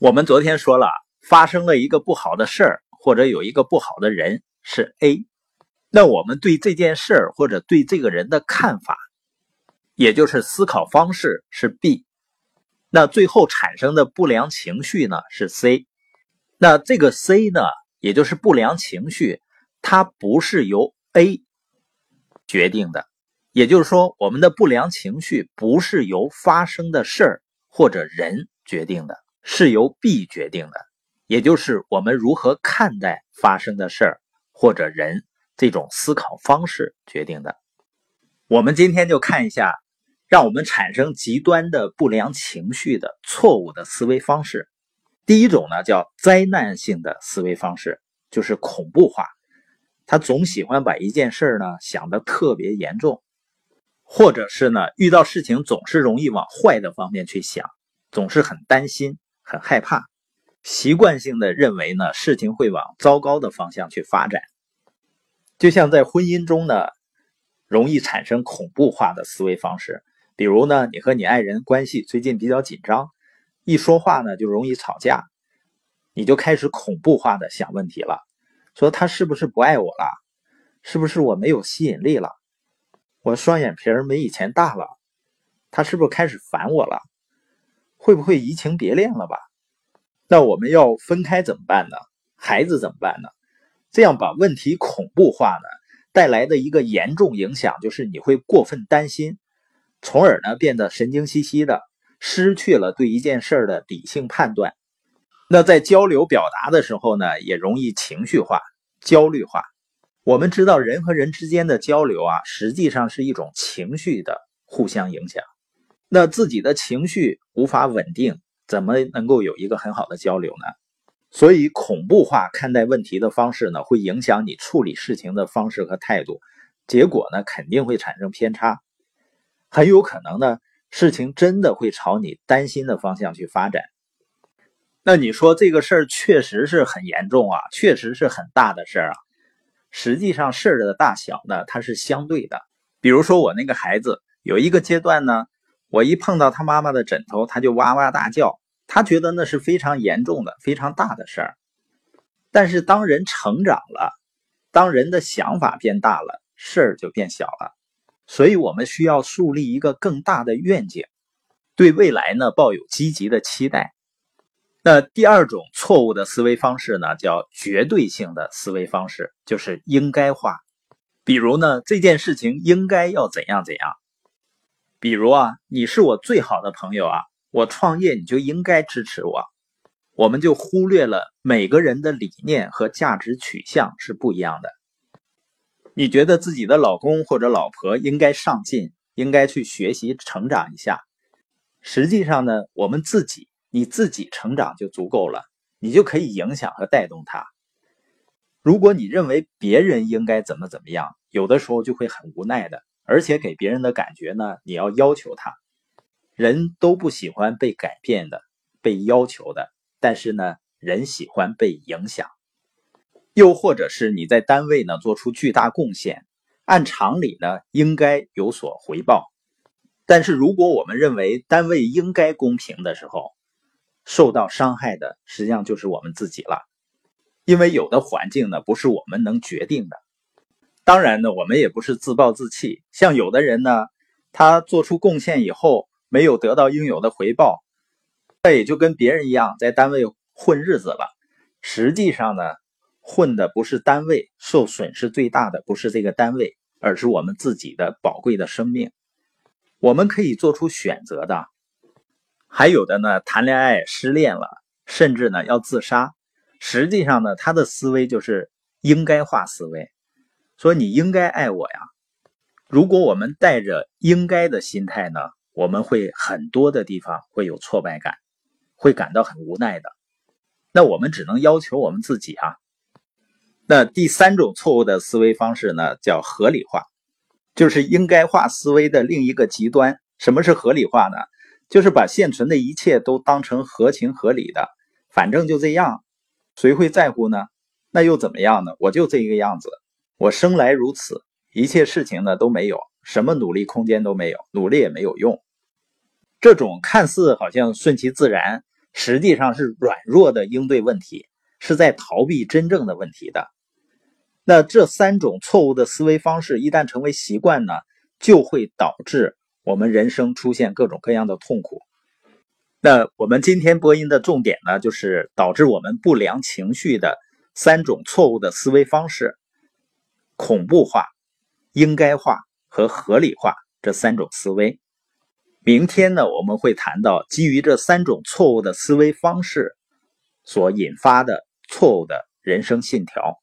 我们昨天说了，发生了一个不好的事儿，或者有一个不好的人是 A，那我们对这件事儿或者对这个人的看法，也就是思考方式是 B，那最后产生的不良情绪呢是 C，那这个 C 呢，也就是不良情绪，它不是由 A 决定的，也就是说，我们的不良情绪不是由发生的事儿或者人决定的。是由 B 决定的，也就是我们如何看待发生的事儿或者人这种思考方式决定的。我们今天就看一下，让我们产生极端的不良情绪的错误的思维方式。第一种呢，叫灾难性的思维方式，就是恐怖化。他总喜欢把一件事呢想得特别严重，或者是呢遇到事情总是容易往坏的方面去想，总是很担心。很害怕，习惯性的认为呢，事情会往糟糕的方向去发展。就像在婚姻中呢，容易产生恐怖化的思维方式。比如呢，你和你爱人关系最近比较紧张，一说话呢就容易吵架，你就开始恐怖化的想问题了，说他是不是不爱我了？是不是我没有吸引力了？我双眼皮儿没以前大了？他是不是开始烦我了？会不会移情别恋了吧？那我们要分开怎么办呢？孩子怎么办呢？这样把问题恐怖化呢，带来的一个严重影响就是你会过分担心，从而呢变得神经兮兮的，失去了对一件事的理性判断。那在交流表达的时候呢，也容易情绪化、焦虑化。我们知道人和人之间的交流啊，实际上是一种情绪的互相影响。那自己的情绪无法稳定，怎么能够有一个很好的交流呢？所以恐怖化看待问题的方式呢，会影响你处理事情的方式和态度，结果呢肯定会产生偏差，很有可能呢事情真的会朝你担心的方向去发展。那你说这个事儿确实是很严重啊，确实是很大的事儿啊。实际上事儿的大小呢，它是相对的。比如说我那个孩子有一个阶段呢。我一碰到他妈妈的枕头，他就哇哇大叫，他觉得那是非常严重的、非常大的事儿。但是当人成长了，当人的想法变大了，事儿就变小了。所以我们需要树立一个更大的愿景，对未来呢抱有积极的期待。那第二种错误的思维方式呢，叫绝对性的思维方式，就是应该化。比如呢，这件事情应该要怎样怎样。比如啊，你是我最好的朋友啊，我创业你就应该支持我。我们就忽略了每个人的理念和价值取向是不一样的。你觉得自己的老公或者老婆应该上进，应该去学习成长一下。实际上呢，我们自己你自己成长就足够了，你就可以影响和带动他。如果你认为别人应该怎么怎么样，有的时候就会很无奈的。而且给别人的感觉呢，你要要求他，人都不喜欢被改变的、被要求的，但是呢，人喜欢被影响。又或者是你在单位呢做出巨大贡献，按常理呢应该有所回报。但是如果我们认为单位应该公平的时候，受到伤害的实际上就是我们自己了，因为有的环境呢不是我们能决定的。当然呢，我们也不是自暴自弃。像有的人呢，他做出贡献以后没有得到应有的回报，那也就跟别人一样在单位混日子了。实际上呢，混的不是单位，受损失最大的不是这个单位，而是我们自己的宝贵的生命。我们可以做出选择的。还有的呢，谈恋爱失恋了，甚至呢要自杀。实际上呢，他的思维就是应该化思维。说你应该爱我呀！如果我们带着应该的心态呢，我们会很多的地方会有挫败感，会感到很无奈的。那我们只能要求我们自己啊。那第三种错误的思维方式呢，叫合理化，就是应该化思维的另一个极端。什么是合理化呢？就是把现存的一切都当成合情合理的，反正就这样，谁会在乎呢？那又怎么样呢？我就这个样子。我生来如此，一切事情呢都没有什么努力空间都没有，努力也没有用。这种看似好像顺其自然，实际上是软弱的应对问题，是在逃避真正的问题的。那这三种错误的思维方式一旦成为习惯呢，就会导致我们人生出现各种各样的痛苦。那我们今天播音的重点呢，就是导致我们不良情绪的三种错误的思维方式：恐怖化、应该化和合理化这三种思维。明天呢，我们会谈到基于这三种错误的思维方式所引发的错误的人生信条。